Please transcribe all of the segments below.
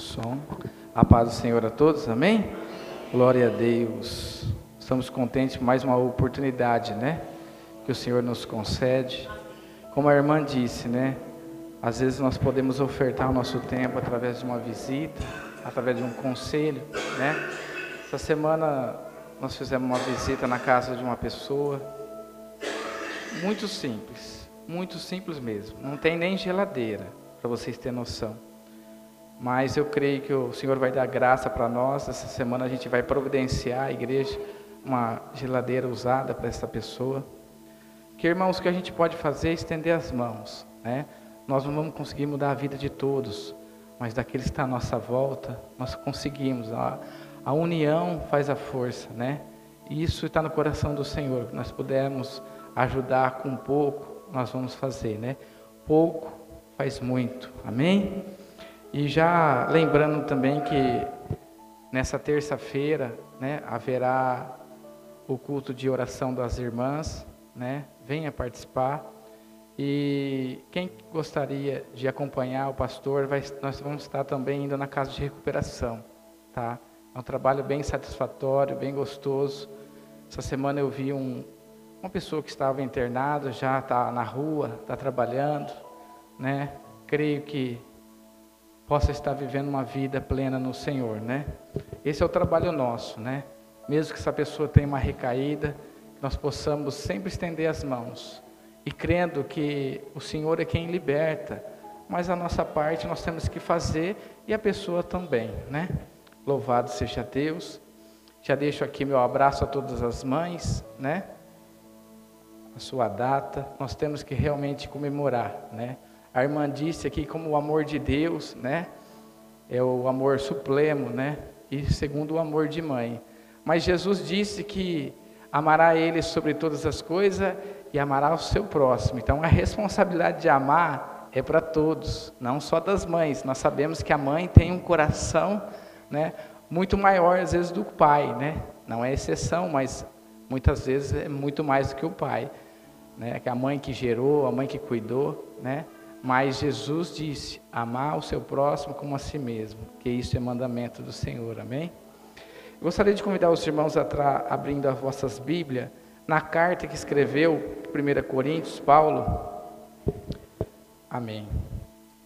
Som. A paz do Senhor a todos, amém? Glória a Deus. Estamos contentes mais uma oportunidade, né? Que o Senhor nos concede. Como a irmã disse, né? Às vezes nós podemos ofertar o nosso tempo através de uma visita, através de um conselho, né? Essa semana nós fizemos uma visita na casa de uma pessoa, muito simples, muito simples mesmo. Não tem nem geladeira, para vocês terem noção. Mas eu creio que o Senhor vai dar graça para nós. Essa semana a gente vai providenciar a igreja uma geladeira usada para essa pessoa. Que irmãos, o que a gente pode fazer é estender as mãos, né? Nós não vamos conseguir mudar a vida de todos, mas daqueles que estão à nossa volta, nós conseguimos. A, a união faz a força, né? E isso está no coração do Senhor. Nós pudermos ajudar com pouco, nós vamos fazer, né? Pouco faz muito. Amém? E já lembrando também que nessa terça-feira, né, haverá o culto de oração das irmãs, né? Venha participar. E quem gostaria de acompanhar o pastor, vai, nós vamos estar também indo na casa de recuperação, tá? É um trabalho bem satisfatório, bem gostoso. Essa semana eu vi um, uma pessoa que estava internada, já está na rua, está trabalhando, né? Creio que possa estar vivendo uma vida plena no Senhor, né? Esse é o trabalho nosso, né? Mesmo que essa pessoa tenha uma recaída, nós possamos sempre estender as mãos e crendo que o Senhor é quem liberta, mas a nossa parte nós temos que fazer e a pessoa também, né? Louvado seja Deus. Já deixo aqui meu abraço a todas as mães, né? A sua data, nós temos que realmente comemorar, né? A irmã disse aqui como o amor de Deus, né? É o amor supremo, né? E segundo o amor de mãe. Mas Jesus disse que amará ele sobre todas as coisas e amará o seu próximo. Então a responsabilidade de amar é para todos, não só das mães. Nós sabemos que a mãe tem um coração, né, muito maior às vezes do pai, né? Não é exceção, mas muitas vezes é muito mais do que o pai, né? Que a mãe que gerou, a mãe que cuidou, né? Mas Jesus disse: amar o seu próximo como a si mesmo, que isso é mandamento do Senhor, amém? Eu gostaria de convidar os irmãos a estar abrindo as vossas Bíblias na carta que escreveu 1 Coríntios, Paulo. Amém.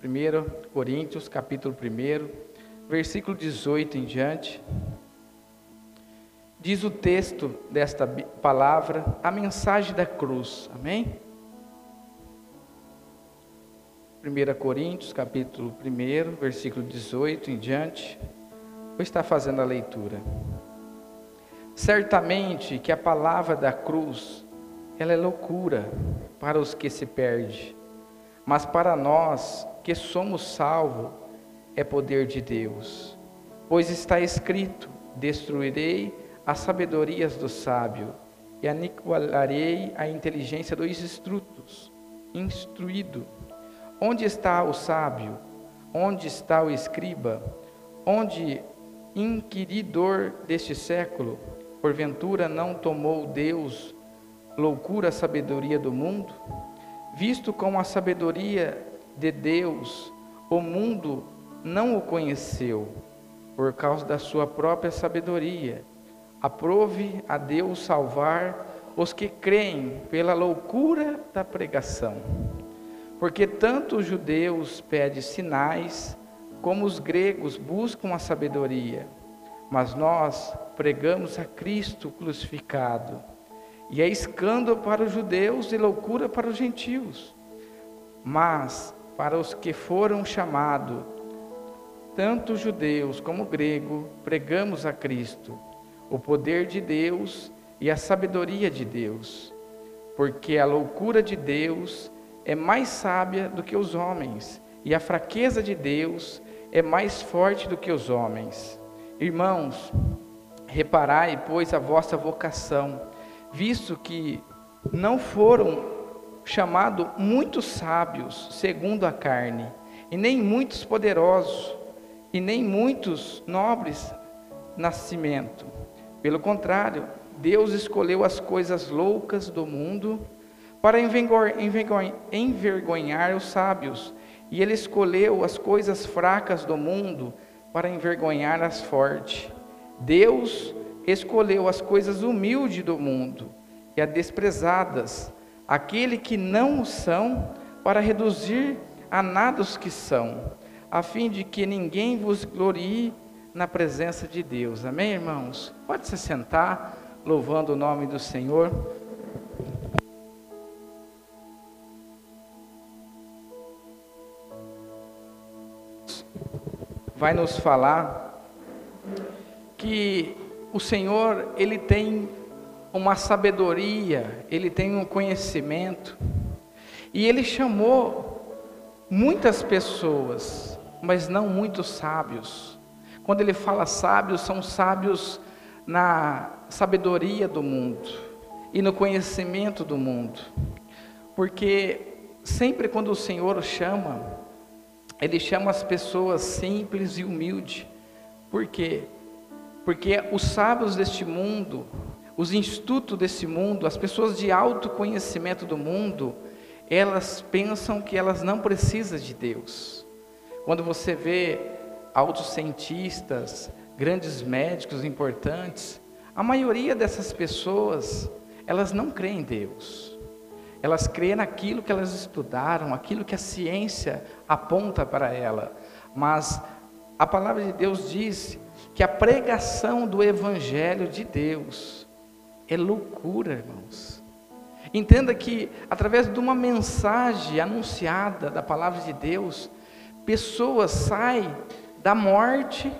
1 Coríntios, capítulo 1, versículo 18 em diante. Diz o texto desta palavra, a mensagem da cruz. Amém? 1 Coríntios, capítulo 1, versículo 18 em diante. Vou estar fazendo a leitura. Certamente que a palavra da cruz, ela é loucura para os que se perdem, mas para nós que somos salvos, é poder de Deus. Pois está escrito: Destruirei as sabedorias do sábio e aniquilarei a inteligência dos instrutos, instruído. Onde está o sábio? Onde está o escriba? Onde inquiridor deste século? Porventura não tomou Deus loucura a sabedoria do mundo? Visto com a sabedoria de Deus, o mundo não o conheceu, por causa da sua própria sabedoria. Aprove a Deus salvar os que creem pela loucura da pregação. Porque tanto os judeus pedem sinais, como os gregos buscam a sabedoria. Mas nós pregamos a Cristo crucificado, e é escândalo para os judeus e loucura para os gentios. Mas para os que foram chamados, tanto judeus como grego, pregamos a Cristo, o poder de Deus e a sabedoria de Deus. Porque a loucura de Deus é mais sábia do que os homens, e a fraqueza de Deus é mais forte do que os homens. Irmãos, reparai, pois, a vossa vocação, visto que não foram chamados muitos sábios, segundo a carne, e nem muitos poderosos, e nem muitos nobres nascimento. Pelo contrário, Deus escolheu as coisas loucas do mundo para envergonhar os sábios, e ele escolheu as coisas fracas do mundo para envergonhar as fortes. Deus escolheu as coisas humildes do mundo e as desprezadas, aquele que não o são, para reduzir a nada os que são, a fim de que ninguém vos glorie na presença de Deus. Amém, irmãos? Pode se sentar, louvando o nome do Senhor. Vai nos falar que o Senhor, ele tem uma sabedoria, ele tem um conhecimento, e ele chamou muitas pessoas, mas não muitos sábios. Quando ele fala sábios, são sábios na sabedoria do mundo e no conhecimento do mundo. Porque sempre quando o Senhor chama, ele chama as pessoas simples e humildes. Por quê? Porque os sábios deste mundo, os institutos desse mundo, as pessoas de alto conhecimento do mundo, elas pensam que elas não precisam de Deus. Quando você vê altos cientistas, grandes médicos importantes, a maioria dessas pessoas, elas não creem em Deus. Elas creem naquilo que elas estudaram, aquilo que a ciência aponta para ela. Mas a palavra de Deus diz que a pregação do Evangelho de Deus é loucura, irmãos. Entenda que através de uma mensagem anunciada da palavra de Deus, pessoas saem da morte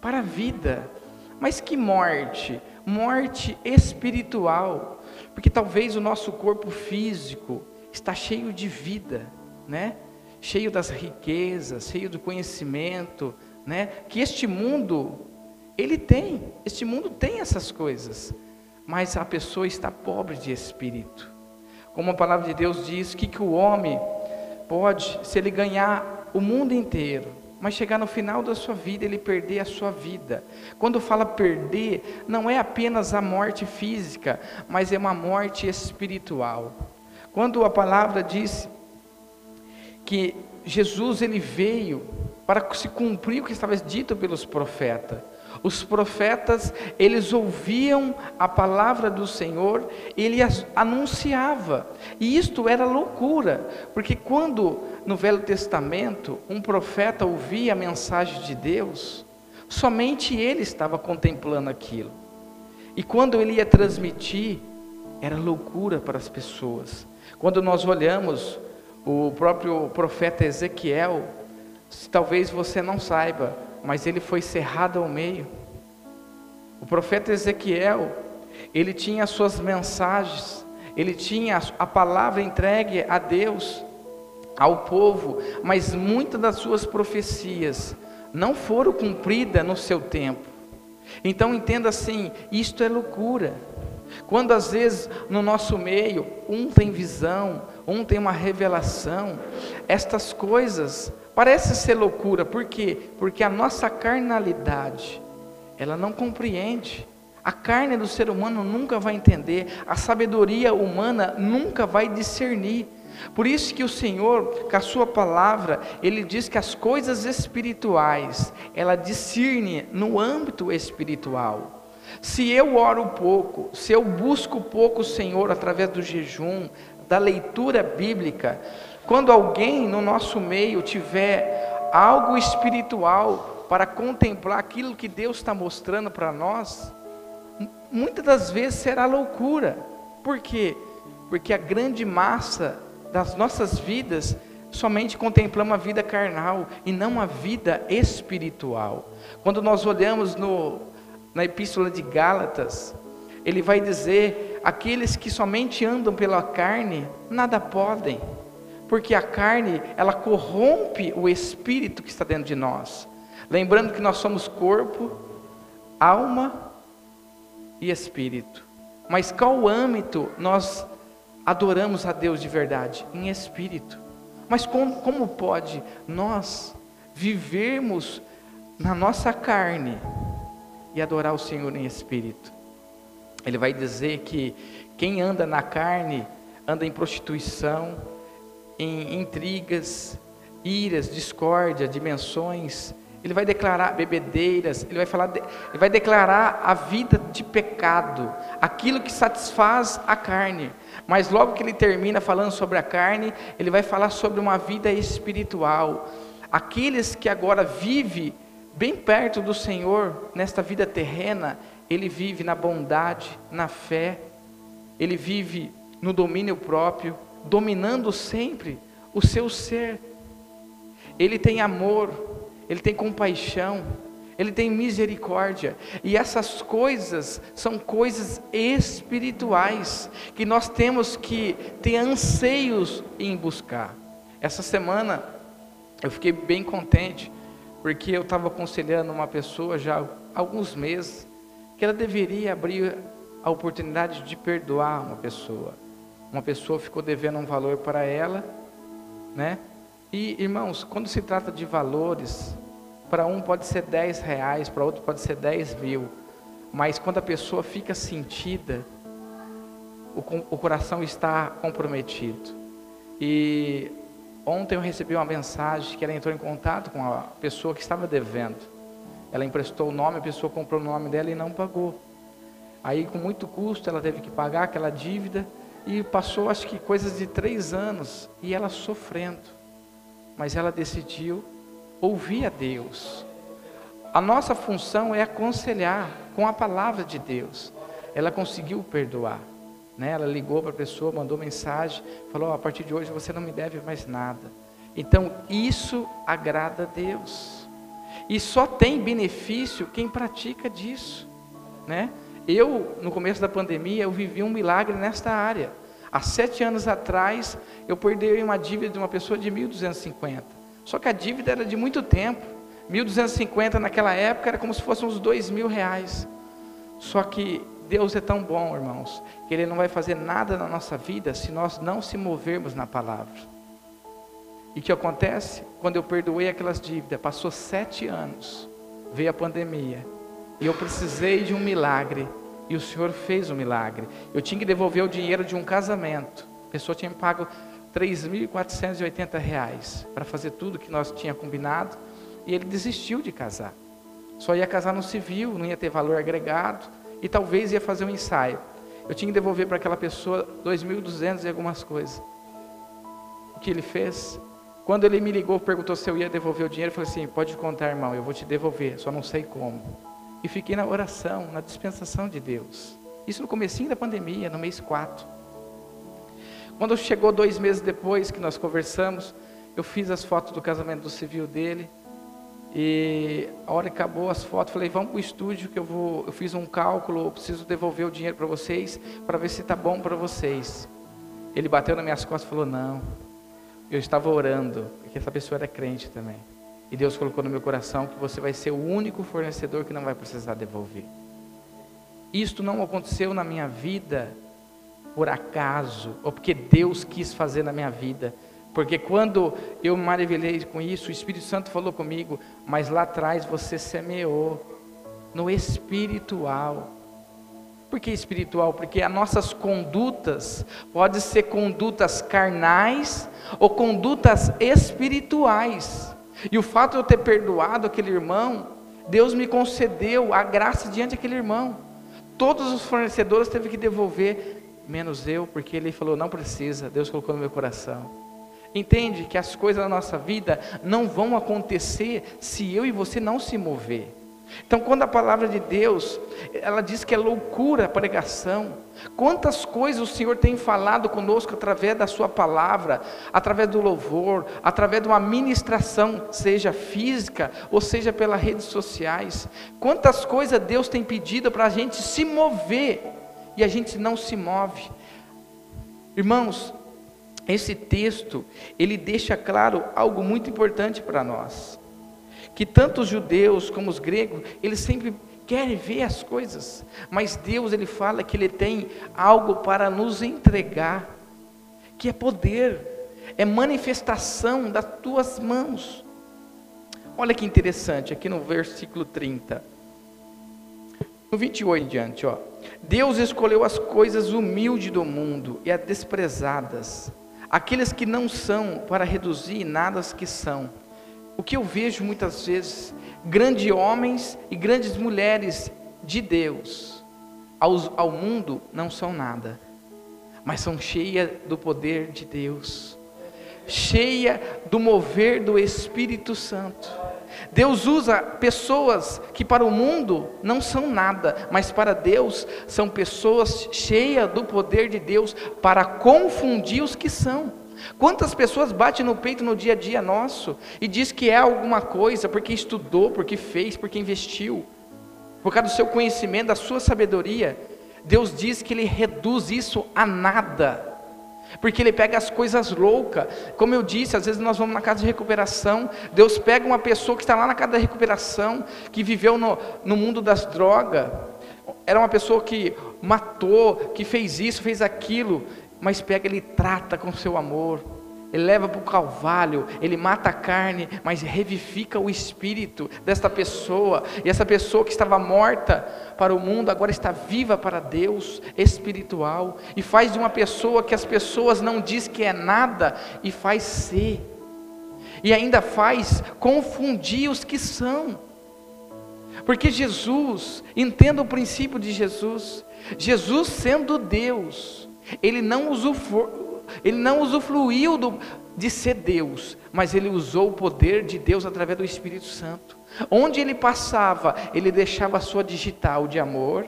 para a vida. Mas que morte? Morte espiritual. Porque talvez o nosso corpo físico está cheio de vida, né? Cheio das riquezas, cheio do conhecimento, né? Que este mundo ele tem, este mundo tem essas coisas, mas a pessoa está pobre de espírito. Como a palavra de Deus diz, que, que o homem pode, se ele ganhar o mundo inteiro, mas chegar no final da sua vida ele perder a sua vida. Quando fala perder, não é apenas a morte física, mas é uma morte espiritual. Quando a palavra diz que Jesus ele veio para se cumprir o que estava dito pelos profetas, os profetas, eles ouviam a palavra do Senhor, ele anunciava. E isto era loucura, porque quando no Velho Testamento um profeta ouvia a mensagem de Deus, somente ele estava contemplando aquilo. E quando ele ia transmitir, era loucura para as pessoas. Quando nós olhamos o próprio profeta Ezequiel, talvez você não saiba, mas ele foi cerrado ao meio. O profeta Ezequiel, ele tinha as suas mensagens, ele tinha a palavra entregue a Deus, ao povo, mas muitas das suas profecias não foram cumpridas no seu tempo. Então entenda assim, isto é loucura. Quando às vezes no nosso meio um tem visão, um tem uma revelação, estas coisas Parece ser loucura, por quê? Porque a nossa carnalidade, ela não compreende. A carne do ser humano nunca vai entender, a sabedoria humana nunca vai discernir. Por isso que o Senhor, com a sua palavra, ele diz que as coisas espirituais, ela discerne no âmbito espiritual. Se eu oro pouco, se eu busco pouco o Senhor através do jejum, da leitura bíblica, quando alguém no nosso meio tiver algo espiritual para contemplar aquilo que Deus está mostrando para nós, muitas das vezes será loucura. Por quê? Porque a grande massa das nossas vidas somente contemplamos a vida carnal e não a vida espiritual. Quando nós olhamos no, na epístola de Gálatas, ele vai dizer: aqueles que somente andam pela carne, nada podem porque a carne, ela corrompe o espírito que está dentro de nós. Lembrando que nós somos corpo, alma e espírito. Mas qual âmbito nós adoramos a Deus de verdade? Em espírito. Mas como, como pode nós vivermos na nossa carne e adorar o Senhor em espírito? Ele vai dizer que quem anda na carne anda em prostituição, em intrigas, iras, discórdia, dimensões, ele vai declarar bebedeiras, ele vai falar, ele vai declarar a vida de pecado, aquilo que satisfaz a carne. Mas logo que ele termina falando sobre a carne, ele vai falar sobre uma vida espiritual. Aqueles que agora vivem bem perto do Senhor, nesta vida terrena, ele vive na bondade, na fé, ele vive no domínio próprio, dominando sempre o seu ser. Ele tem amor, ele tem compaixão, ele tem misericórdia, e essas coisas são coisas espirituais que nós temos que ter anseios em buscar. Essa semana eu fiquei bem contente, porque eu estava aconselhando uma pessoa já há alguns meses que ela deveria abrir a oportunidade de perdoar uma pessoa. Uma pessoa ficou devendo um valor para ela, né? E irmãos, quando se trata de valores, para um pode ser 10 reais, para outro pode ser 10 mil. Mas quando a pessoa fica sentida, o, o coração está comprometido. E ontem eu recebi uma mensagem que ela entrou em contato com a pessoa que estava devendo. Ela emprestou o nome, a pessoa comprou o nome dela e não pagou. Aí, com muito custo, ela teve que pagar aquela dívida e passou, acho que, coisas de três anos e ela sofrendo. Mas ela decidiu ouvir a Deus. A nossa função é aconselhar com a palavra de Deus. Ela conseguiu perdoar. Né? Ela ligou para a pessoa, mandou mensagem, falou: a partir de hoje você não me deve mais nada. Então isso agrada a Deus. E só tem benefício quem pratica disso, né? Eu, no começo da pandemia, eu vivi um milagre nesta área. Há sete anos atrás, eu perdi uma dívida de uma pessoa de 1.250. Só que a dívida era de muito tempo. 1.250 naquela época era como se fossem uns dois mil reais. Só que Deus é tão bom, irmãos, que Ele não vai fazer nada na nossa vida se nós não se movermos na palavra. E o que acontece? Quando eu perdoei aquelas dívidas, passou sete anos, veio a pandemia, e eu precisei de um milagre, e o Senhor fez o um milagre. Eu tinha que devolver o dinheiro de um casamento, a pessoa tinha me pago 3.480 reais para fazer tudo que nós tinha combinado e ele desistiu de casar. Só ia casar no civil, não ia ter valor agregado e talvez ia fazer um ensaio. Eu tinha que devolver para aquela pessoa 2.200 e algumas coisas. O que ele fez? Quando ele me ligou, perguntou se eu ia devolver o dinheiro, eu falei assim: pode contar, irmão, eu vou te devolver, só não sei como. E fiquei na oração, na dispensação de Deus. Isso no comecinho da pandemia, no mês 4. Quando chegou dois meses depois que nós conversamos, eu fiz as fotos do casamento do civil dele. E a hora que acabou as fotos, falei, vamos para o estúdio que eu vou. Eu fiz um cálculo, eu preciso devolver o dinheiro para vocês, para ver se está bom para vocês. Ele bateu nas minhas costas e falou, não. Eu estava orando, porque essa pessoa era crente também. E Deus colocou no meu coração que você vai ser o único fornecedor que não vai precisar devolver. Isto não aconteceu na minha vida por acaso, ou porque Deus quis fazer na minha vida. Porque quando eu me maravilhei com isso, o Espírito Santo falou comigo, mas lá atrás você semeou no espiritual. Por que espiritual? Porque as nossas condutas podem ser condutas carnais ou condutas espirituais. E o fato de eu ter perdoado aquele irmão, Deus me concedeu a graça diante daquele irmão. Todos os fornecedores teve que devolver menos eu, porque ele falou: não precisa, Deus colocou no meu coração. Entende que as coisas da nossa vida não vão acontecer se eu e você não se mover. Então, quando a palavra de Deus, ela diz que é loucura a pregação, quantas coisas o Senhor tem falado conosco através da Sua palavra, através do louvor, através de uma ministração, seja física ou seja pelas redes sociais, quantas coisas Deus tem pedido para a gente se mover e a gente não se move. Irmãos, esse texto, ele deixa claro algo muito importante para nós. Que tanto os judeus como os gregos, eles sempre querem ver as coisas, mas Deus ele fala que ele tem algo para nos entregar, que é poder, é manifestação das tuas mãos. Olha que interessante, aqui no versículo 30. No 28 em diante, ó. Deus escolheu as coisas humildes do mundo e as desprezadas, aqueles que não são, para reduzir nada as que são, o que eu vejo muitas vezes, grandes homens e grandes mulheres de Deus, ao, ao mundo não são nada, mas são cheias do poder de Deus, cheia do mover do Espírito Santo. Deus usa pessoas que para o mundo não são nada, mas para Deus são pessoas cheias do poder de Deus para confundir os que são. Quantas pessoas batem no peito no dia a dia nosso e diz que é alguma coisa porque estudou, porque fez, porque investiu, por causa do seu conhecimento, da sua sabedoria. Deus diz que Ele reduz isso a nada. Porque ele pega as coisas loucas. Como eu disse, às vezes nós vamos na casa de recuperação. Deus pega uma pessoa que está lá na casa da recuperação, que viveu no, no mundo das drogas. Era uma pessoa que matou, que fez isso, fez aquilo. Mas pega, ele trata com seu amor ele leva para o calvário, ele mata a carne, mas revifica o espírito desta pessoa, e essa pessoa que estava morta para o mundo, agora está viva para Deus, espiritual, e faz de uma pessoa que as pessoas não diz que é nada, e faz ser, e ainda faz confundir os que são, porque Jesus, entenda o princípio de Jesus, Jesus sendo Deus, ele não usufrui ele não usufruiu do, de ser Deus, mas ele usou o poder de Deus através do Espírito Santo. Onde ele passava, ele deixava a sua digital de amor,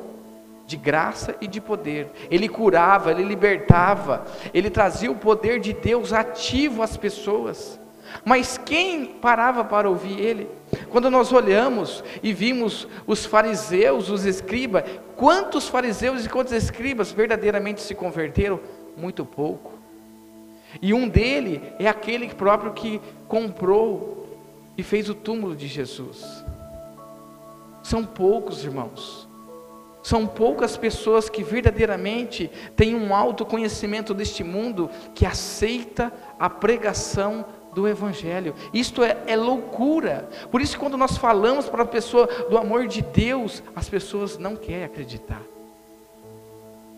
de graça e de poder. Ele curava, ele libertava, ele trazia o poder de Deus ativo às pessoas. Mas quem parava para ouvir ele? Quando nós olhamos e vimos os fariseus, os escribas, quantos fariseus e quantos escribas verdadeiramente se converteram? Muito pouco. E um dele é aquele próprio que comprou e fez o túmulo de Jesus. São poucos, irmãos. São poucas pessoas que verdadeiramente têm um autoconhecimento deste mundo que aceita a pregação do Evangelho. Isto é, é, loucura. Por isso, quando nós falamos para a pessoa do amor de Deus, as pessoas não querem acreditar.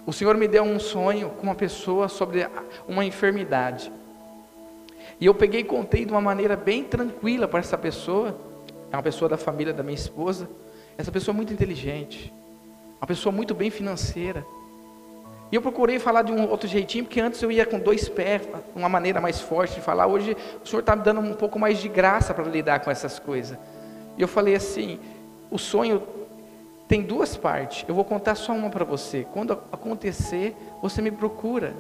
O Senhor me deu um sonho com uma pessoa sobre uma enfermidade. E eu peguei e contei de uma maneira bem tranquila para essa pessoa. É uma pessoa da família da minha esposa. Essa pessoa é muito inteligente. Uma pessoa muito bem financeira. E eu procurei falar de um outro jeitinho, porque antes eu ia com dois pés, uma maneira mais forte de falar. Hoje o Senhor está me dando um pouco mais de graça para lidar com essas coisas. E eu falei assim: o sonho tem duas partes. Eu vou contar só uma para você. Quando acontecer, você me procura,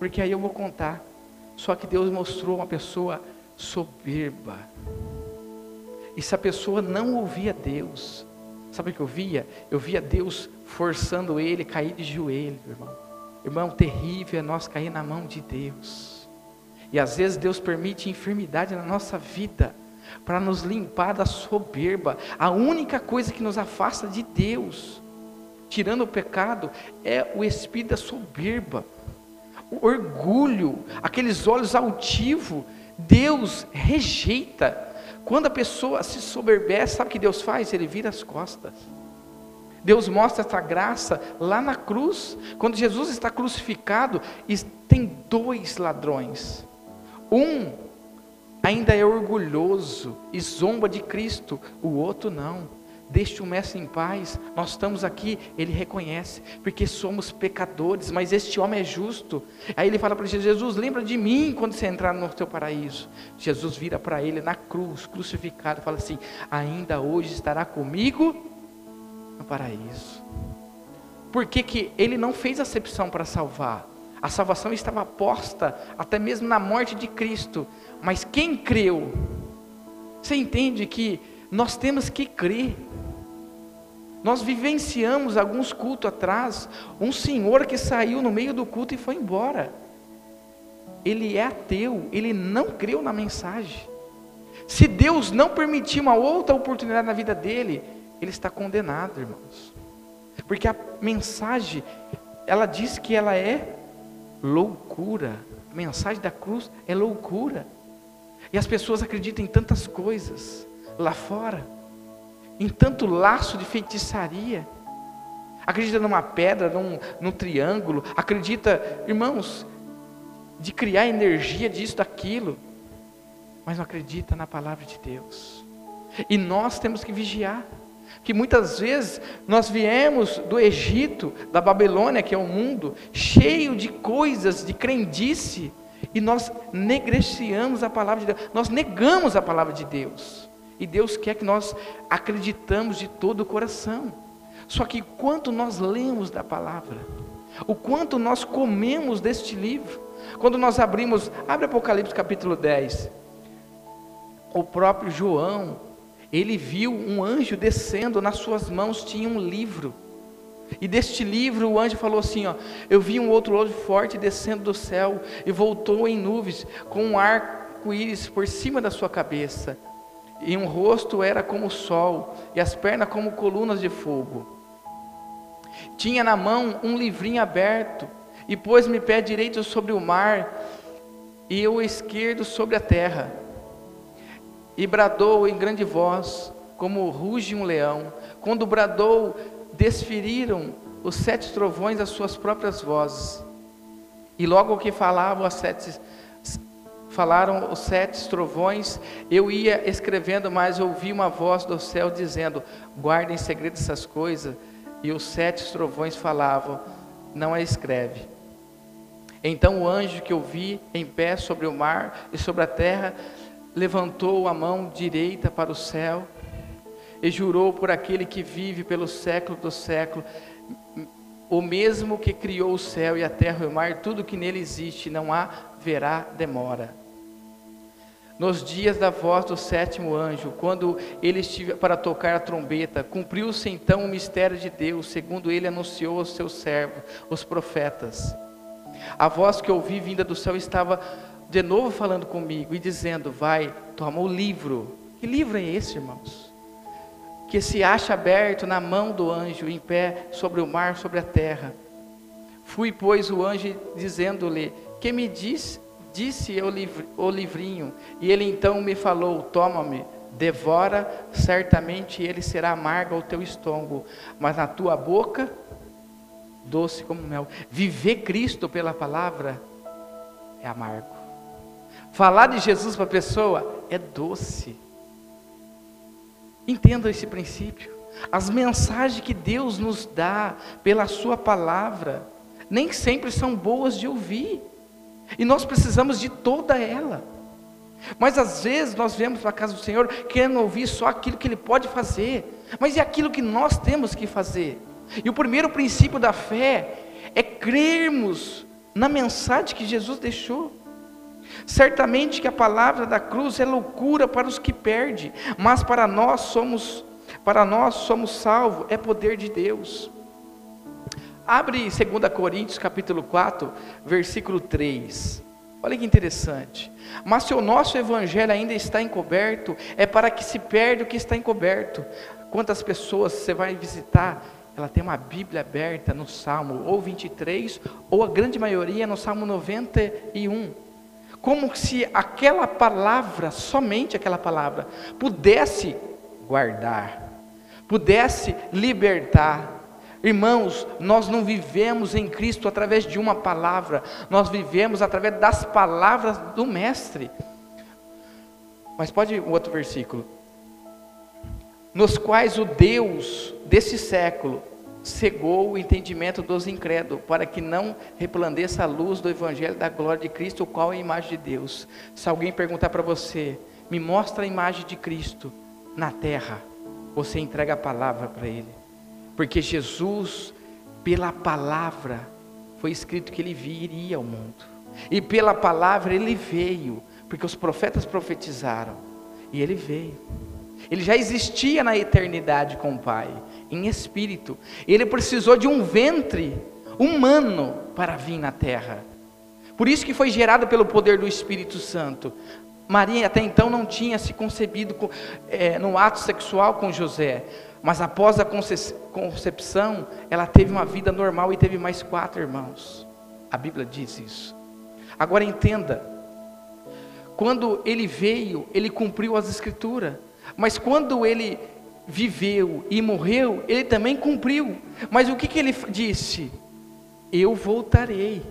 porque aí eu vou contar. Só que Deus mostrou uma pessoa soberba. E se a pessoa não ouvia Deus, sabe o que eu via? Eu via Deus forçando ele a cair de joelho, irmão. Irmão, terrível é nós cair na mão de Deus. E às vezes Deus permite enfermidade na nossa vida para nos limpar da soberba. A única coisa que nos afasta de Deus, tirando o pecado, é o espírito da soberba, o orgulho, aqueles olhos altivos. Deus rejeita. Quando a pessoa se soberbece, sabe o que Deus faz? Ele vira as costas. Deus mostra essa graça lá na cruz. Quando Jesus está crucificado, tem dois ladrões. Um ainda é orgulhoso e zomba de Cristo, o outro não. Deixe o mestre em paz, nós estamos aqui, ele reconhece, porque somos pecadores, mas este homem é justo. Aí ele fala para Jesus: Jesus, lembra de mim quando você entrar no teu paraíso. Jesus vira para ele na cruz, crucificado, e fala assim: Ainda hoje estará comigo no paraíso. Por que, que ele não fez acepção para salvar? A salvação estava posta até mesmo na morte de Cristo, mas quem creu, você entende que nós temos que crer. Nós vivenciamos alguns cultos atrás, um senhor que saiu no meio do culto e foi embora. Ele é ateu, ele não creu na mensagem. Se Deus não permitir uma outra oportunidade na vida dele, ele está condenado, irmãos. Porque a mensagem, ela diz que ela é loucura. A mensagem da cruz é loucura. E as pessoas acreditam em tantas coisas lá fora, em tanto laço de feitiçaria. Acredita numa pedra, num, num triângulo, acredita, irmãos, de criar energia disso, daquilo. mas não acredita na palavra de Deus. E nós temos que vigiar, que muitas vezes nós viemos do Egito, da Babilônia, que é o mundo, cheio de coisas, de crendice, e nós negreciamos a palavra de Deus, nós negamos a palavra de Deus. E Deus quer que nós acreditamos de todo o coração. Só que quanto nós lemos da palavra, o quanto nós comemos deste livro, quando nós abrimos, abre Apocalipse capítulo 10. O próprio João, ele viu um anjo descendo, nas suas mãos tinha um livro. E deste livro o anjo falou assim: ó, Eu vi um outro anjo forte descendo do céu e voltou em nuvens, com um arco-íris por cima da sua cabeça. E um rosto era como o sol, e as pernas como colunas de fogo. Tinha na mão um livrinho aberto, e pôs-me pé direito sobre o mar, e o esquerdo sobre a terra. E bradou em grande voz, como ruge um leão. Quando bradou, desferiram os sete trovões as suas próprias vozes. E logo que falavam as sete falaram os sete trovões, eu ia escrevendo, mas ouvi uma voz do céu dizendo: guardem em segredo essas coisas. E os sete trovões falavam: não a escreve. Então o anjo que eu vi em pé sobre o mar e sobre a terra levantou a mão direita para o céu e jurou por aquele que vive pelo século do século, o mesmo que criou o céu e a terra e o mar, tudo que nele existe, não haverá demora. Nos dias da voz do sétimo anjo, quando ele estive para tocar a trombeta, cumpriu-se então o mistério de Deus, segundo ele anunciou aos seus servos, os profetas. A voz que ouvi vinda do céu estava de novo falando comigo e dizendo: Vai, toma o livro. Que livro é esse, irmãos? Que se acha aberto na mão do anjo, em pé sobre o mar, sobre a terra. Fui, pois, o anjo dizendo-lhe: Que me diz Disse o, livr, o livrinho, e ele então me falou: Toma-me, devora, certamente ele será amargo ao teu estômago, mas na tua boca, doce como mel. Viver Cristo pela palavra é amargo. Falar de Jesus para a pessoa é doce. Entenda esse princípio. As mensagens que Deus nos dá pela Sua palavra, nem sempre são boas de ouvir. E nós precisamos de toda ela. Mas às vezes nós viemos para a casa do Senhor querendo ouvir só aquilo que Ele pode fazer. Mas e aquilo que nós temos que fazer? E o primeiro princípio da fé é crermos na mensagem que Jesus deixou. Certamente que a palavra da cruz é loucura para os que perdem, mas para nós somos para nós somos salvos, é poder de Deus. Abre 2 Coríntios capítulo 4, versículo 3. Olha que interessante. Mas se o nosso evangelho ainda está encoberto, é para que se perde o que está encoberto. Quantas pessoas você vai visitar, ela tem uma Bíblia aberta no Salmo ou 23, ou a grande maioria no Salmo 91. Como se aquela palavra, somente aquela palavra, pudesse guardar, pudesse libertar, Irmãos, nós não vivemos em Cristo através de uma palavra, nós vivemos através das palavras do Mestre. Mas pode o outro versículo. Nos quais o Deus desse século cegou o entendimento dos incrédulos, para que não replandeça a luz do Evangelho da glória de Cristo, o qual é a imagem de Deus. Se alguém perguntar para você, me mostra a imagem de Cristo na terra, você entrega a palavra para ele. Porque Jesus, pela palavra, foi escrito que ele viria ao mundo. E pela palavra ele veio, porque os profetas profetizaram. E ele veio. Ele já existia na eternidade com o Pai, em espírito. Ele precisou de um ventre humano para vir na terra. Por isso que foi gerado pelo poder do Espírito Santo. Maria até então não tinha se concebido com, é, no ato sexual com José, mas após a concepção, ela teve uma vida normal e teve mais quatro irmãos. A Bíblia diz isso. Agora entenda: quando ele veio, ele cumpriu as Escrituras, mas quando ele viveu e morreu, ele também cumpriu. Mas o que, que ele disse? Eu voltarei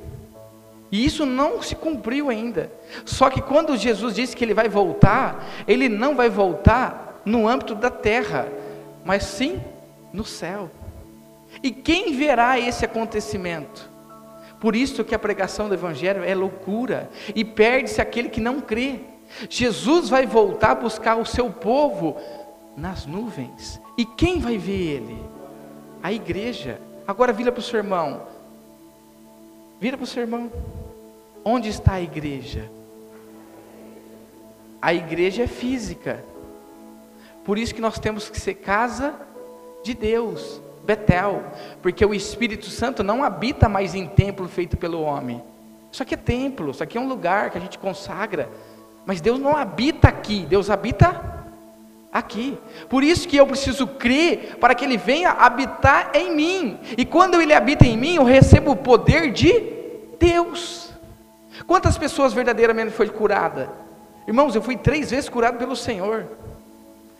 E isso não se cumpriu ainda. Só que quando Jesus disse que ele vai voltar, ele não vai voltar no âmbito da terra, mas sim no céu. E quem verá esse acontecimento? Por isso que a pregação do evangelho é loucura e perde-se aquele que não crê. Jesus vai voltar buscar o seu povo nas nuvens. E quem vai ver ele? A igreja. Agora vira para o seu irmão. Vira para o seu irmão. Onde está a igreja? A igreja é física. Por isso que nós temos que ser casa de Deus, Betel, porque o Espírito Santo não habita mais em templo feito pelo homem. Isso aqui é templo, isso aqui é um lugar que a gente consagra. Mas Deus não habita aqui, Deus habita aqui. Por isso que eu preciso crer para que Ele venha habitar em mim. E quando Ele habita em mim, eu recebo o poder de Deus. Quantas pessoas verdadeiramente foi curada? Irmãos, eu fui três vezes curado pelo Senhor.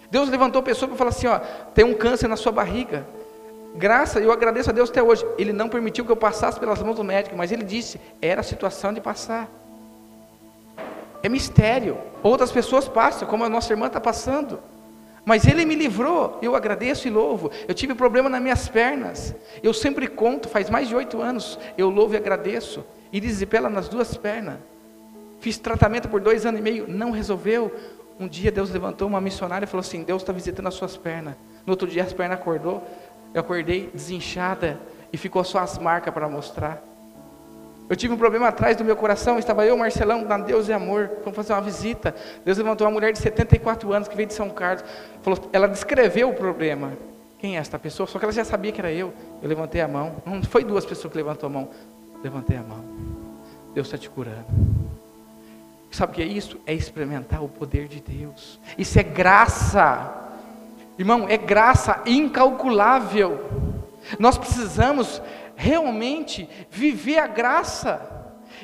Deus levantou pessoa para falar assim: ó, tem um câncer na sua barriga. Graça, eu agradeço a Deus até hoje. Ele não permitiu que eu passasse pelas mãos do médico, mas ele disse: era a situação de passar. É mistério. Outras pessoas passam, como a nossa irmã está passando. Mas ele me livrou, eu agradeço e louvo. Eu tive problema nas minhas pernas. Eu sempre conto, faz mais de oito anos, eu louvo e agradeço. E desipela nas duas pernas. Fiz tratamento por dois anos e meio, não resolveu. Um dia Deus levantou uma missionária e falou assim: Deus está visitando as suas pernas. No outro dia as pernas acordou, eu acordei desinchada e ficou só as marcas para mostrar. Eu tive um problema atrás do meu coração, estava eu, Marcelão, na Deus e Amor, fomos fazer uma visita. Deus levantou uma mulher de 74 anos que veio de São Carlos. Falou, ela descreveu o problema. Quem é esta pessoa? Só que ela já sabia que era eu. Eu levantei a mão. Não foi duas pessoas que levantou a mão. Levantei a mão. Deus está te curando. Sabe o que é isso? É experimentar o poder de Deus. Isso é graça. Irmão, é graça incalculável. Nós precisamos realmente viver a graça.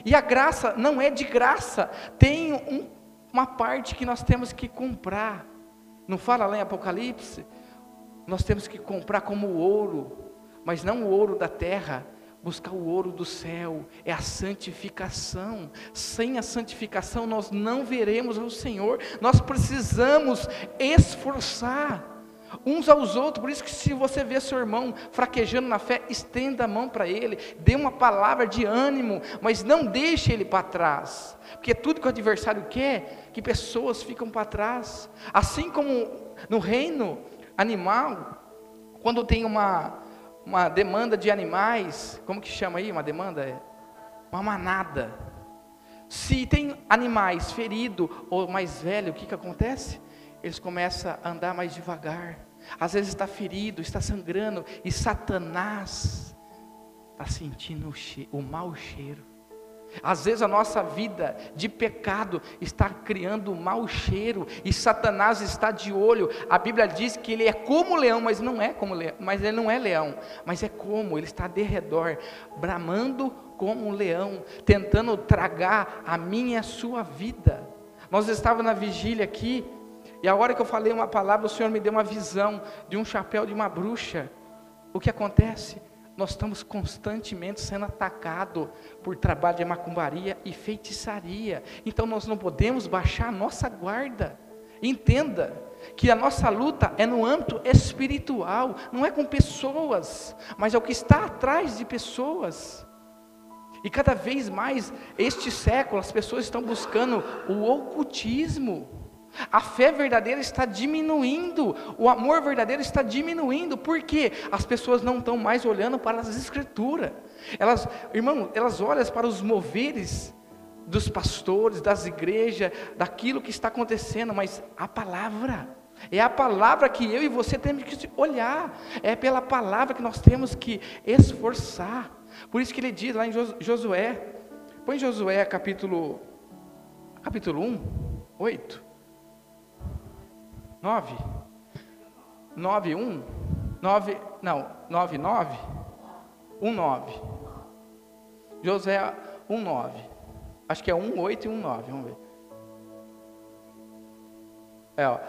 E a graça não é de graça, tem um, uma parte que nós temos que comprar. Não fala lá em Apocalipse? Nós temos que comprar como ouro, mas não o ouro da terra, buscar o ouro do céu, é a santificação. Sem a santificação nós não veremos o Senhor. Nós precisamos esforçar uns aos outros. Por isso que se você vê seu irmão fraquejando na fé, estenda a mão para ele, dê uma palavra de ânimo, mas não deixe ele para trás. Porque tudo que o adversário quer, que pessoas ficam para trás. Assim como no reino animal, quando tem uma uma demanda de animais, como que chama aí uma demanda? Uma manada. Se tem animais feridos ou mais velhos, o que, que acontece? Eles começam a andar mais devagar. Às vezes está ferido, está sangrando, e Satanás está sentindo o, o mau cheiro. Às vezes a nossa vida de pecado está criando um mau cheiro e Satanás está de olho. A Bíblia diz que ele é como leão, mas não é como leão, mas ele não é leão, mas é como, ele está de redor, bramando como um leão, tentando tragar a minha e a sua vida. Nós estávamos na vigília aqui, e a hora que eu falei uma palavra, o Senhor me deu uma visão de um chapéu de uma bruxa. O que acontece? nós estamos constantemente sendo atacados por trabalho de macumbaria e feitiçaria. Então nós não podemos baixar a nossa guarda. Entenda que a nossa luta é no âmbito espiritual, não é com pessoas, mas é o que está atrás de pessoas. E cada vez mais, este século, as pessoas estão buscando o ocultismo. A fé verdadeira está diminuindo, o amor verdadeiro está diminuindo, porque as pessoas não estão mais olhando para as escrituras. Elas, irmão, elas olham para os moveres dos pastores, das igrejas, daquilo que está acontecendo, mas a palavra, é a palavra que eu e você temos que olhar, é pela palavra que nós temos que esforçar. Por isso que ele diz lá em Josué, põe Josué capítulo, capítulo 1, 8. 9? 9, 1? 9, não, 9, 9? 1, 9. José 1, 9. Acho que é 1, 8 e 1, 9, vamos ver. É, ó.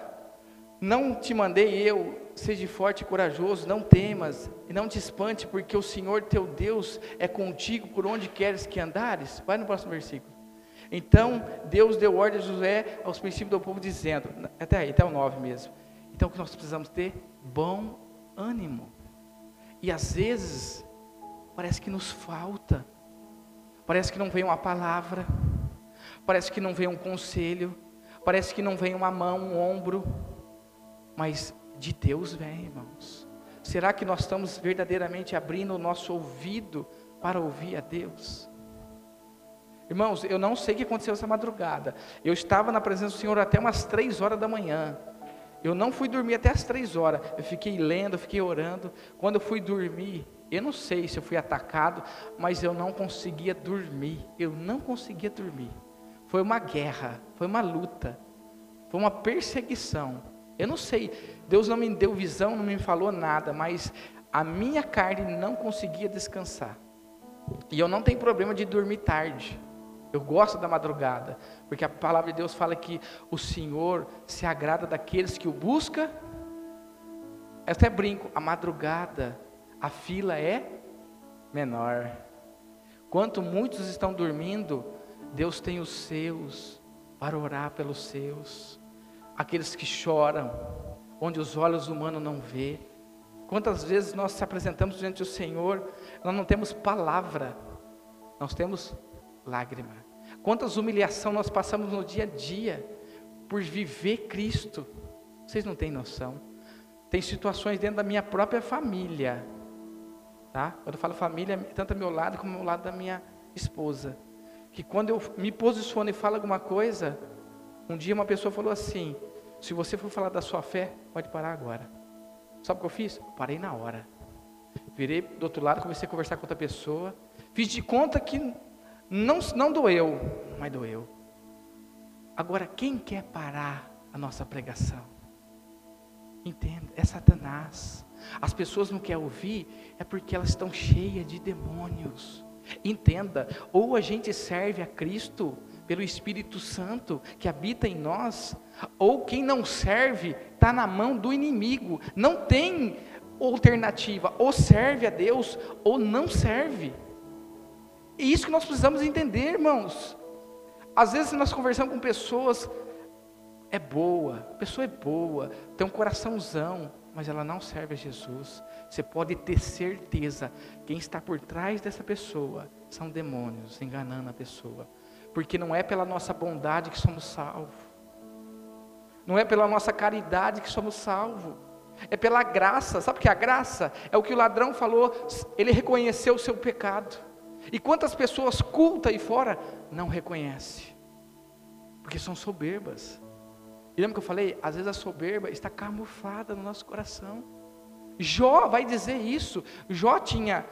Não te mandei eu, seja forte e corajoso, não temas e não te espante, porque o Senhor teu Deus é contigo por onde queres que andares. Vai no próximo versículo. Então Deus deu ordem a Josué aos princípios do povo, dizendo, até aí, até o 9 mesmo. Então o que nós precisamos ter? Bom ânimo. E às vezes, parece que nos falta, parece que não vem uma palavra, parece que não vem um conselho, parece que não vem uma mão, um ombro, mas de Deus vem, irmãos. Será que nós estamos verdadeiramente abrindo o nosso ouvido para ouvir a Deus? Irmãos, eu não sei o que aconteceu essa madrugada. Eu estava na presença do Senhor até umas três horas da manhã. Eu não fui dormir até as três horas. Eu fiquei lendo, eu fiquei orando. Quando eu fui dormir, eu não sei se eu fui atacado, mas eu não conseguia dormir. Eu não conseguia dormir. Foi uma guerra, foi uma luta, foi uma perseguição. Eu não sei, Deus não me deu visão, não me falou nada, mas a minha carne não conseguia descansar. E eu não tenho problema de dormir tarde. Eu gosto da madrugada, porque a palavra de Deus fala que o Senhor se agrada daqueles que o busca. Eu até brinco, a madrugada, a fila é menor. Quanto muitos estão dormindo, Deus tem os seus para orar pelos seus. Aqueles que choram, onde os olhos humanos não vê. Quantas vezes nós se apresentamos diante do Senhor, nós não temos palavra, nós temos lágrima. Quantas humilhações nós passamos no dia a dia por viver Cristo. Vocês não têm noção. Tem situações dentro da minha própria família. Tá? Quando eu falo família, tanto meu lado como ao lado da minha esposa. Que quando eu me posiciono e falo alguma coisa, um dia uma pessoa falou assim: se você for falar da sua fé, pode parar agora. Sabe o que eu fiz? Parei na hora. Virei do outro lado, comecei a conversar com outra pessoa. Fiz de conta que não, não doeu, mas doeu. Agora, quem quer parar a nossa pregação? Entenda, é Satanás. As pessoas não querem ouvir, é porque elas estão cheias de demônios. Entenda, ou a gente serve a Cristo pelo Espírito Santo que habita em nós, ou quem não serve está na mão do inimigo. Não tem alternativa, ou serve a Deus ou não serve. E isso que nós precisamos entender, irmãos. Às vezes nós conversamos com pessoas, é boa, a pessoa é boa, tem um coraçãozão, mas ela não serve a Jesus. Você pode ter certeza, quem está por trás dessa pessoa são demônios enganando a pessoa. Porque não é pela nossa bondade que somos salvos. Não é pela nossa caridade que somos salvos. É pela graça. Sabe o que é a graça? É o que o ladrão falou, ele reconheceu o seu pecado. E quantas pessoas cultas aí fora não reconhecem? Porque são soberbas. E lembra que eu falei? Às vezes a soberba está camuflada no nosso coração. Jó vai dizer isso. Jó tinha,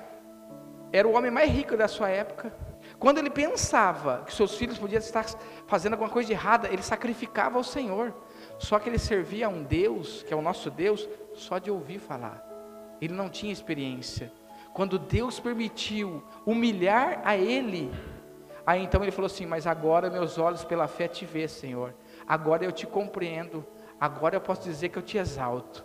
era o homem mais rico da sua época. Quando ele pensava que seus filhos podiam estar fazendo alguma coisa de errada, ele sacrificava ao Senhor. Só que ele servia a um Deus, que é o nosso Deus, só de ouvir falar. Ele não tinha experiência. Quando Deus permitiu humilhar a ele, aí então ele falou assim: Mas agora meus olhos pela fé te vê, Senhor. Agora eu te compreendo. Agora eu posso dizer que eu te exalto.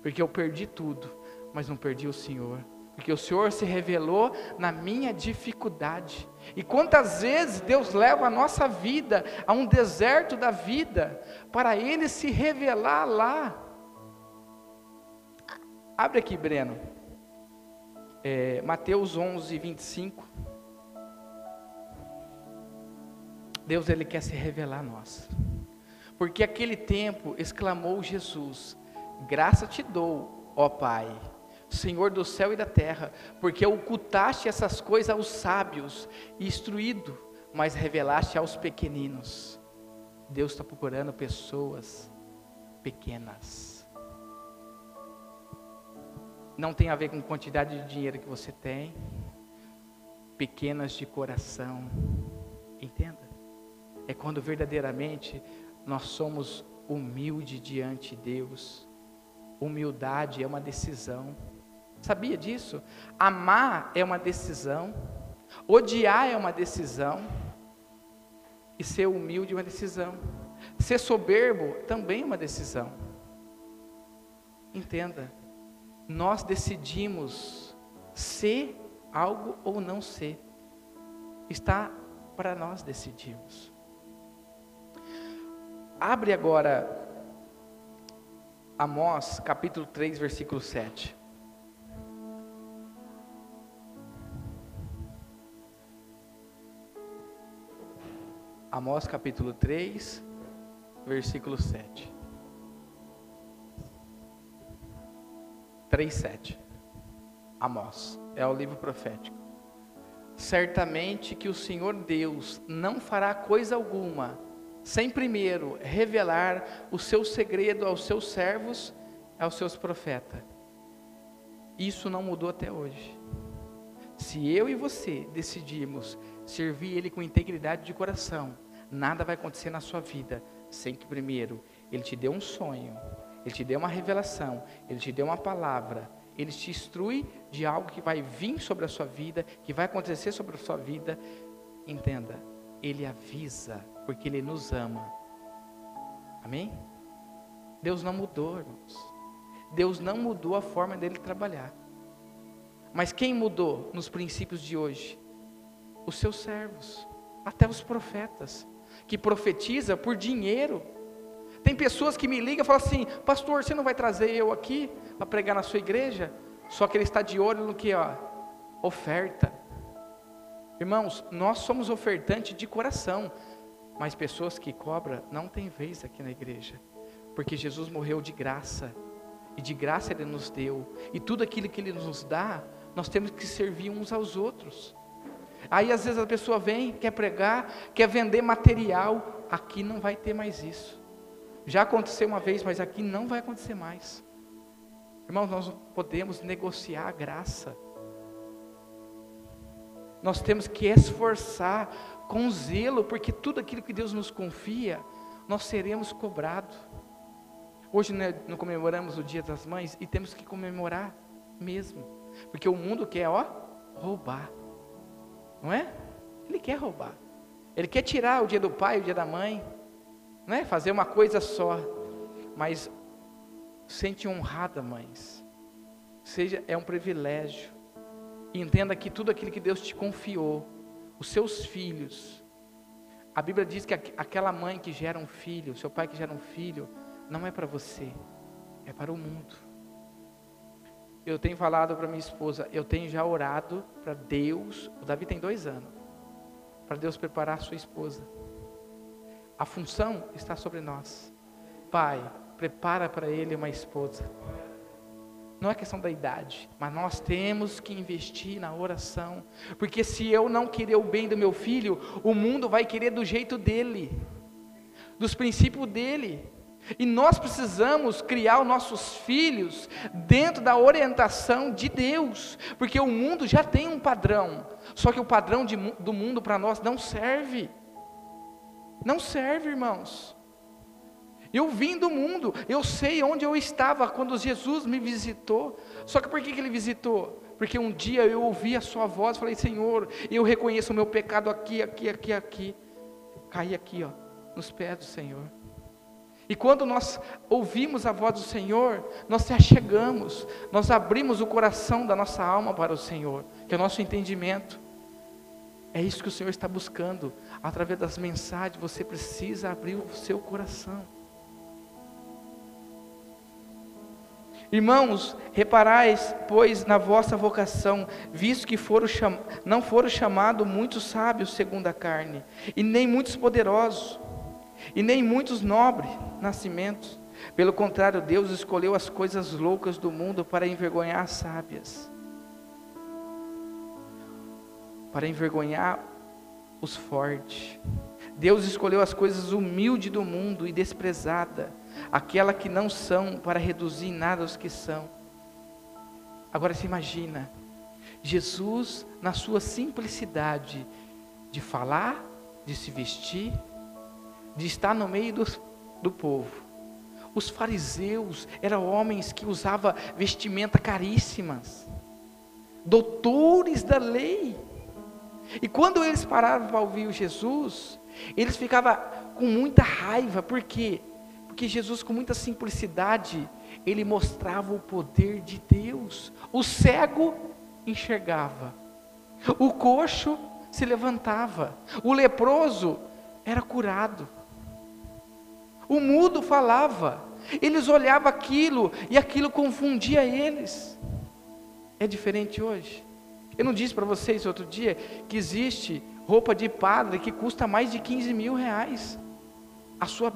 Porque eu perdi tudo, mas não perdi o Senhor. Porque o Senhor se revelou na minha dificuldade. E quantas vezes Deus leva a nossa vida a um deserto da vida, para Ele se revelar lá. Abre aqui, Breno é, Mateus 11, 25. Deus ele quer se revelar a nós. Porque aquele tempo exclamou Jesus: Graça te dou, ó Pai, Senhor do céu e da terra, porque ocultaste essas coisas aos sábios instruído, mas revelaste aos pequeninos. Deus está procurando pessoas pequenas não tem a ver com quantidade de dinheiro que você tem, pequenas de coração. Entenda? É quando verdadeiramente nós somos humildes diante de Deus. Humildade é uma decisão. Sabia disso? Amar é uma decisão. Odiar é uma decisão. E ser humilde é uma decisão. Ser soberbo também é uma decisão. entenda, nós decidimos ser algo ou não ser. Está para nós decidirmos. Abre agora Amós, capítulo 3, versículo 7. Amós capítulo 3, versículo 7. 3, 7. Amós, é o livro profético. Certamente que o Senhor Deus não fará coisa alguma, sem primeiro revelar o seu segredo aos seus servos, aos seus profetas. Isso não mudou até hoje. Se eu e você decidirmos servir Ele com integridade de coração, nada vai acontecer na sua vida sem que primeiro Ele te dê um sonho, Ele te dê uma revelação, Ele te dê uma palavra, Ele te instrui de algo que vai vir sobre a sua vida, que vai acontecer sobre a sua vida. Entenda, Ele avisa, porque Ele nos ama. Amém? Deus não mudou, irmãos. Deus não mudou a forma dele trabalhar. Mas quem mudou nos princípios de hoje? Os seus servos, até os profetas que profetiza por dinheiro. Tem pessoas que me ligam e falam assim: Pastor, você não vai trazer eu aqui para pregar na sua igreja? Só que ele está de olho no que? Ó, oferta. Irmãos, nós somos ofertantes de coração, mas pessoas que cobram não tem vez aqui na igreja, porque Jesus morreu de graça, e de graça Ele nos deu, e tudo aquilo que Ele nos dá, nós temos que servir uns aos outros. Aí às vezes a pessoa vem, quer pregar, quer vender material. Aqui não vai ter mais isso. Já aconteceu uma vez, mas aqui não vai acontecer mais. Irmãos, nós podemos negociar a graça. Nós temos que esforçar com zelo, porque tudo aquilo que Deus nos confia, nós seremos cobrados. Hoje né, não comemoramos o Dia das Mães e temos que comemorar mesmo, porque o mundo quer, ó, roubar. Não é? Ele quer roubar. Ele quer tirar o dia do pai, o dia da mãe, não é? Fazer uma coisa só. Mas sente honrada, mães. Seja é um privilégio. Entenda que tudo aquilo que Deus te confiou, os seus filhos. A Bíblia diz que aquela mãe que gera um filho, seu pai que gera um filho, não é para você, é para o mundo. Eu tenho falado para minha esposa, eu tenho já orado para Deus. O Davi tem dois anos, para Deus preparar a sua esposa. A função está sobre nós. Pai, prepara para ele uma esposa. Não é questão da idade, mas nós temos que investir na oração, porque se eu não querer o bem do meu filho, o mundo vai querer do jeito dele, dos princípios dele. E nós precisamos criar os nossos filhos dentro da orientação de Deus, porque o mundo já tem um padrão, só que o padrão de, do mundo para nós não serve. Não serve, irmãos. Eu vim do mundo, eu sei onde eu estava quando Jesus me visitou. Só que por que, que ele visitou? Porque um dia eu ouvi a sua voz, falei, Senhor, eu reconheço o meu pecado aqui, aqui, aqui, aqui. Caí aqui, ó, nos pés do Senhor. E quando nós ouvimos a voz do Senhor, nós se achegamos, nós abrimos o coração da nossa alma para o Senhor, que é o nosso entendimento. É isso que o Senhor está buscando. Através das mensagens, você precisa abrir o seu coração. Irmãos, reparais, pois, na vossa vocação, visto que foram cham... não foram chamados muitos sábios segundo a carne, e nem muitos poderosos, e nem muitos nobres nascimentos. Pelo contrário, Deus escolheu as coisas loucas do mundo para envergonhar as sábias, para envergonhar os fortes. Deus escolheu as coisas humildes do mundo e desprezada, aquela que não são, para reduzir nada os que são. Agora se imagina, Jesus, na sua simplicidade de falar, de se vestir, de estar no meio do, do povo. Os fariseus eram homens que usavam vestimenta caríssimas, doutores da lei. E quando eles paravam para ouvir Jesus, eles ficavam com muita raiva, por quê? Porque Jesus, com muita simplicidade, ele mostrava o poder de Deus. O cego enxergava, o coxo se levantava, o leproso era curado, o mudo falava, eles olhavam aquilo e aquilo confundia eles. É diferente hoje. Eu não disse para vocês outro dia que existe roupa de padre que custa mais de 15 mil reais. A sua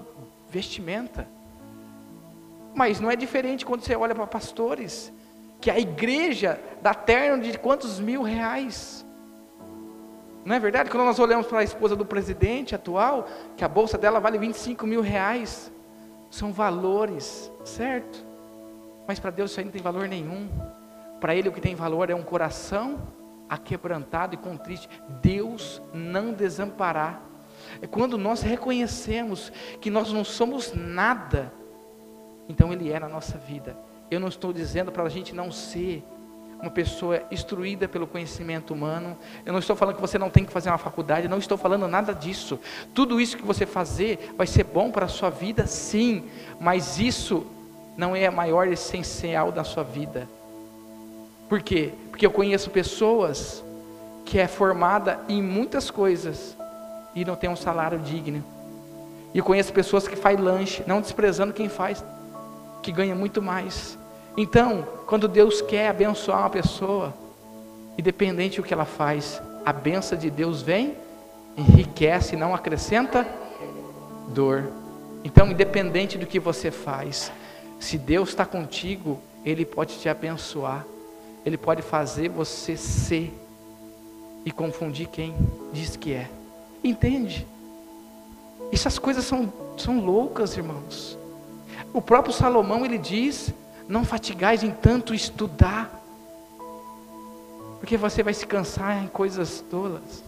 vestimenta. Mas não é diferente quando você olha para pastores, que a igreja dá terno de quantos mil reais. Não é verdade? Quando nós olhamos para a esposa do presidente atual, que a bolsa dela vale 25 mil reais, são valores, certo? Mas para Deus isso aí não tem valor nenhum. Para Ele o que tem valor é um coração aquebrantado e contriste. Deus não desamparar. É quando nós reconhecemos que nós não somos nada, então Ele é na nossa vida. Eu não estou dizendo para a gente não ser uma pessoa instruída pelo conhecimento humano. Eu não estou falando que você não tem que fazer uma faculdade, não estou falando nada disso. Tudo isso que você fazer vai ser bom para a sua vida, sim, mas isso não é a maior essencial da sua vida. Por quê? Porque eu conheço pessoas que é formada em muitas coisas e não tem um salário digno. E conheço pessoas que faz lanche, não desprezando quem faz, que ganha muito mais. Então, quando Deus quer abençoar uma pessoa, independente do que ela faz, a benção de Deus vem, enriquece, não acrescenta dor. Então, independente do que você faz, se Deus está contigo, Ele pode te abençoar, Ele pode fazer você ser e confundir quem diz que é. Entende? Essas coisas são, são loucas, irmãos. O próprio Salomão ele diz não fatigais em tanto estudar, porque você vai se cansar em coisas tolas.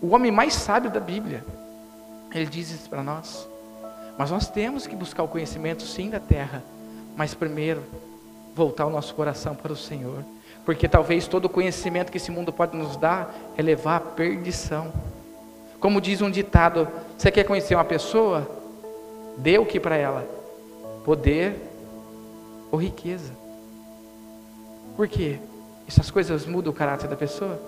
O homem mais sábio da Bíblia, ele diz isso para nós. Mas nós temos que buscar o conhecimento sim da terra, mas primeiro voltar o nosso coração para o Senhor, porque talvez todo o conhecimento que esse mundo pode nos dar é levar à perdição. Como diz um ditado, você quer conhecer uma pessoa? Dê o que para ela? Poder, ou riqueza. Por quê? Essas coisas mudam o caráter da pessoa.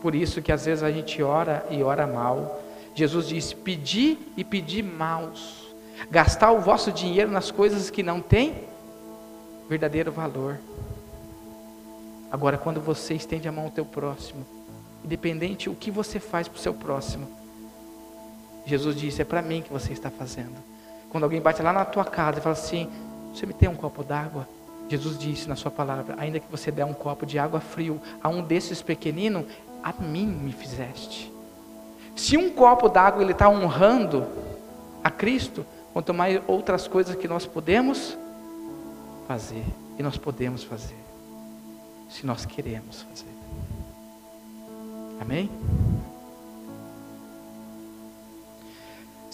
Por isso que às vezes a gente ora e ora mal. Jesus diz: pedir e pedir maus. Gastar o vosso dinheiro nas coisas que não têm verdadeiro valor. Agora, quando você estende a mão ao teu próximo, independente o que você faz para o seu próximo, Jesus disse: é para mim que você está fazendo. Quando alguém bate lá na tua casa e fala assim: Você me tem um copo d'água? Jesus disse na sua palavra: Ainda que você der um copo de água frio a um desses pequeninos, a mim me fizeste. Se um copo d'água ele está honrando a Cristo, quanto mais outras coisas que nós podemos fazer e nós podemos fazer, se nós queremos fazer. Amém?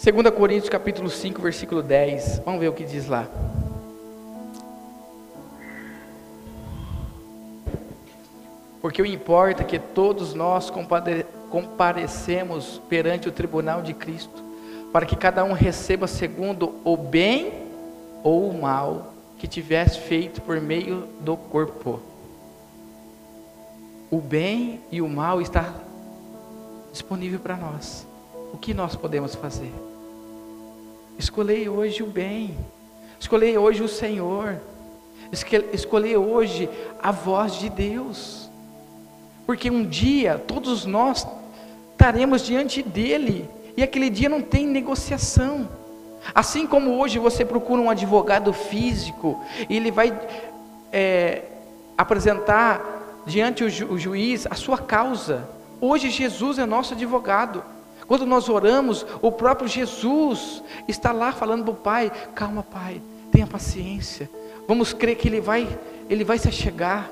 2 Coríntios capítulo 5, versículo 10. Vamos ver o que diz lá. Porque o importa é que todos nós comparecemos perante o tribunal de Cristo, para que cada um receba segundo o bem ou o mal que tivesse feito por meio do corpo. O bem e o mal está disponível para nós. O que nós podemos fazer? Escolhei hoje o bem. Escolhei hoje o Senhor. Escolhei hoje a voz de Deus. Porque um dia todos nós estaremos diante dele. E aquele dia não tem negociação. Assim como hoje você procura um advogado físico, e ele vai é, apresentar diante o, ju, o juiz a sua causa. Hoje Jesus é nosso advogado. Quando nós oramos, o próprio Jesus está lá falando para o Pai: calma, Pai, tenha paciência. Vamos crer que Ele vai, Ele vai se achegar.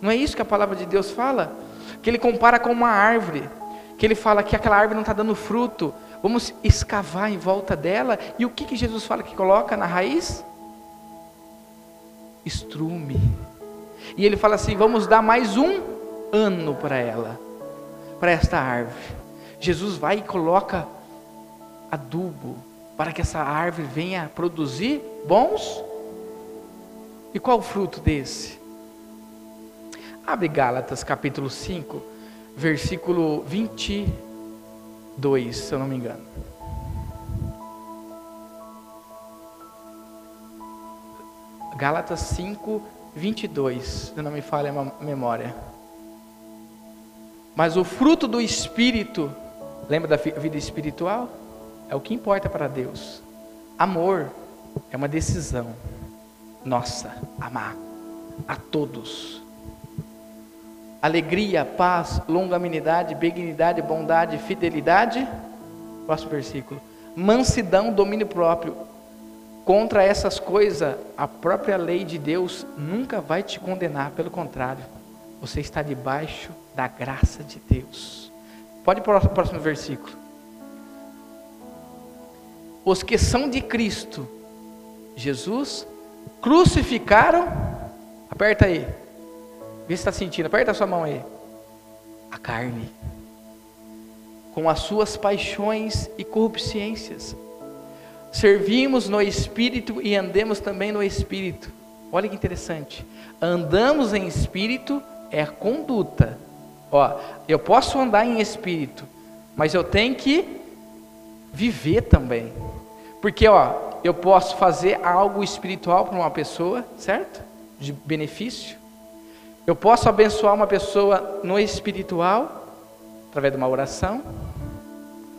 Não é isso que a palavra de Deus fala? Que Ele compara com uma árvore, que Ele fala que aquela árvore não está dando fruto. Vamos escavar em volta dela. E o que, que Jesus fala que coloca na raiz? Estrume. E Ele fala assim: vamos dar mais um ano para ela, para esta árvore. Jesus vai e coloca adubo, para que essa árvore venha produzir bons. E qual o fruto desse? Abre Gálatas capítulo 5, versículo 22, se eu não me engano. Gálatas 5, 22, se não me falha a memória. Mas o fruto do Espírito, lembra da vida espiritual? É o que importa para Deus. Amor é uma decisão nossa, amar a todos. Alegria, paz, longanimidade, benignidade, bondade, fidelidade. Próximo versículo. Mansidão, domínio próprio. Contra essas coisas, a própria lei de Deus nunca vai te condenar, pelo contrário, você está debaixo da graça de Deus. Pode ir para o próximo versículo. Os que são de Cristo, Jesus, crucificaram, aperta aí, vê se está sentindo, aperta a sua mão aí, a carne, com as suas paixões e corrupciências. Servimos no Espírito e andemos também no Espírito. Olha que interessante. Andamos em Espírito é conduta. Ó, eu posso andar em Espírito, mas eu tenho que viver também. Porque, ó, eu posso fazer algo espiritual para uma pessoa, certo? De benefício. Eu posso abençoar uma pessoa no espiritual, através de uma oração.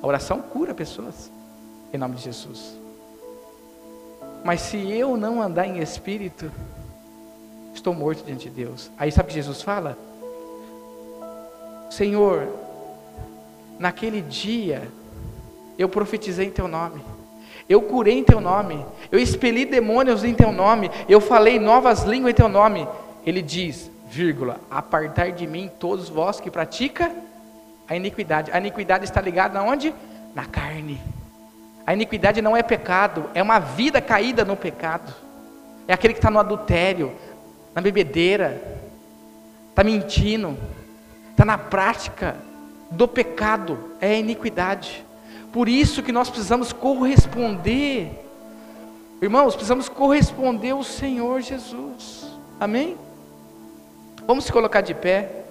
A oração cura pessoas, em nome de Jesus. Mas se eu não andar em espírito, estou morto diante de Deus. Aí sabe o que Jesus fala? Senhor, naquele dia eu profetizei em teu nome. Eu curei em teu nome. Eu expeli demônios em teu nome. Eu falei novas línguas em teu nome. Ele diz, vírgula, apartar de mim todos vós que pratica a iniquidade. A iniquidade está ligada aonde? Na carne. A iniquidade não é pecado, é uma vida caída no pecado. É aquele que está no adultério, na bebedeira, está mentindo, está na prática do pecado, é a iniquidade. Por isso que nós precisamos corresponder, irmãos, precisamos corresponder ao Senhor Jesus, amém? Vamos se colocar de pé,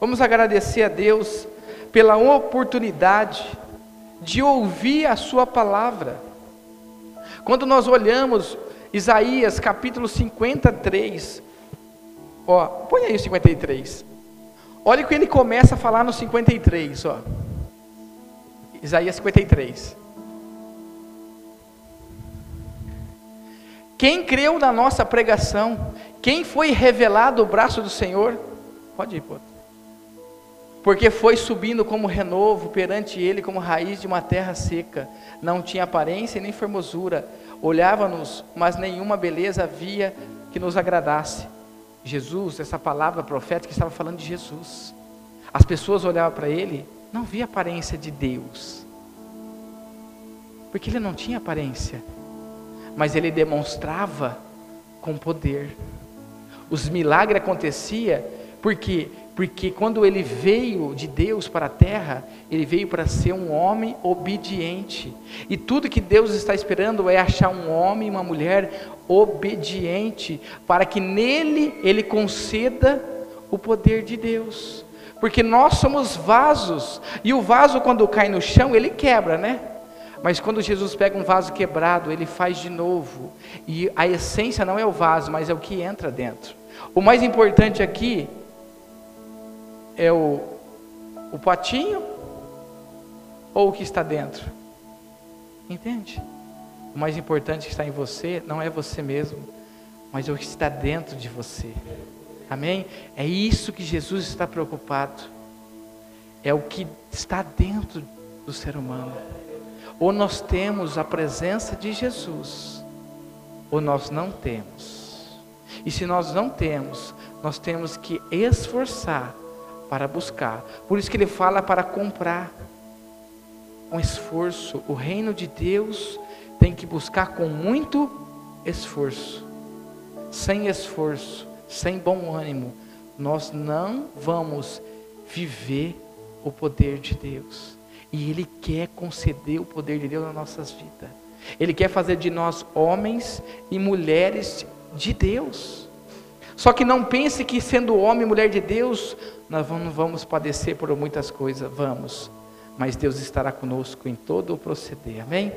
vamos agradecer a Deus pela oportunidade de ouvir a Sua palavra. Quando nós olhamos Isaías capítulo 53, ó, põe aí o 53. Olha o que ele começa a falar no 53, ó. Isaías 53. Quem creu na nossa pregação? Quem foi revelado o braço do Senhor? Pode ir, pô porque foi subindo como renovo perante ele, como raiz de uma terra seca. Não tinha aparência nem formosura. Olhava-nos, mas nenhuma beleza havia que nos agradasse. Jesus, essa palavra profética estava falando de Jesus. As pessoas olhavam para ele, não via aparência de Deus. Porque ele não tinha aparência, mas ele demonstrava com poder. Os milagres aconteciam porque porque quando ele veio de Deus para a terra, ele veio para ser um homem obediente. E tudo que Deus está esperando é achar um homem e uma mulher obediente, para que nele ele conceda o poder de Deus. Porque nós somos vasos, e o vaso quando cai no chão, ele quebra, né? Mas quando Jesus pega um vaso quebrado, ele faz de novo. E a essência não é o vaso, mas é o que entra dentro. O mais importante aqui é o, o potinho ou o que está dentro? Entende? O mais importante que está em você não é você mesmo, mas é o que está dentro de você. Amém? É isso que Jesus está preocupado. É o que está dentro do ser humano. Ou nós temos a presença de Jesus, ou nós não temos. E se nós não temos, nós temos que esforçar para buscar. Por isso que ele fala para comprar. Um esforço. O reino de Deus tem que buscar com muito esforço. Sem esforço, sem bom ânimo, nós não vamos viver o poder de Deus. E Ele quer conceder o poder de Deus nas nossas vidas. Ele quer fazer de nós homens e mulheres de Deus. Só que não pense que sendo homem e mulher de Deus, nós não vamos padecer por muitas coisas, vamos. Mas Deus estará conosco em todo o proceder, amém?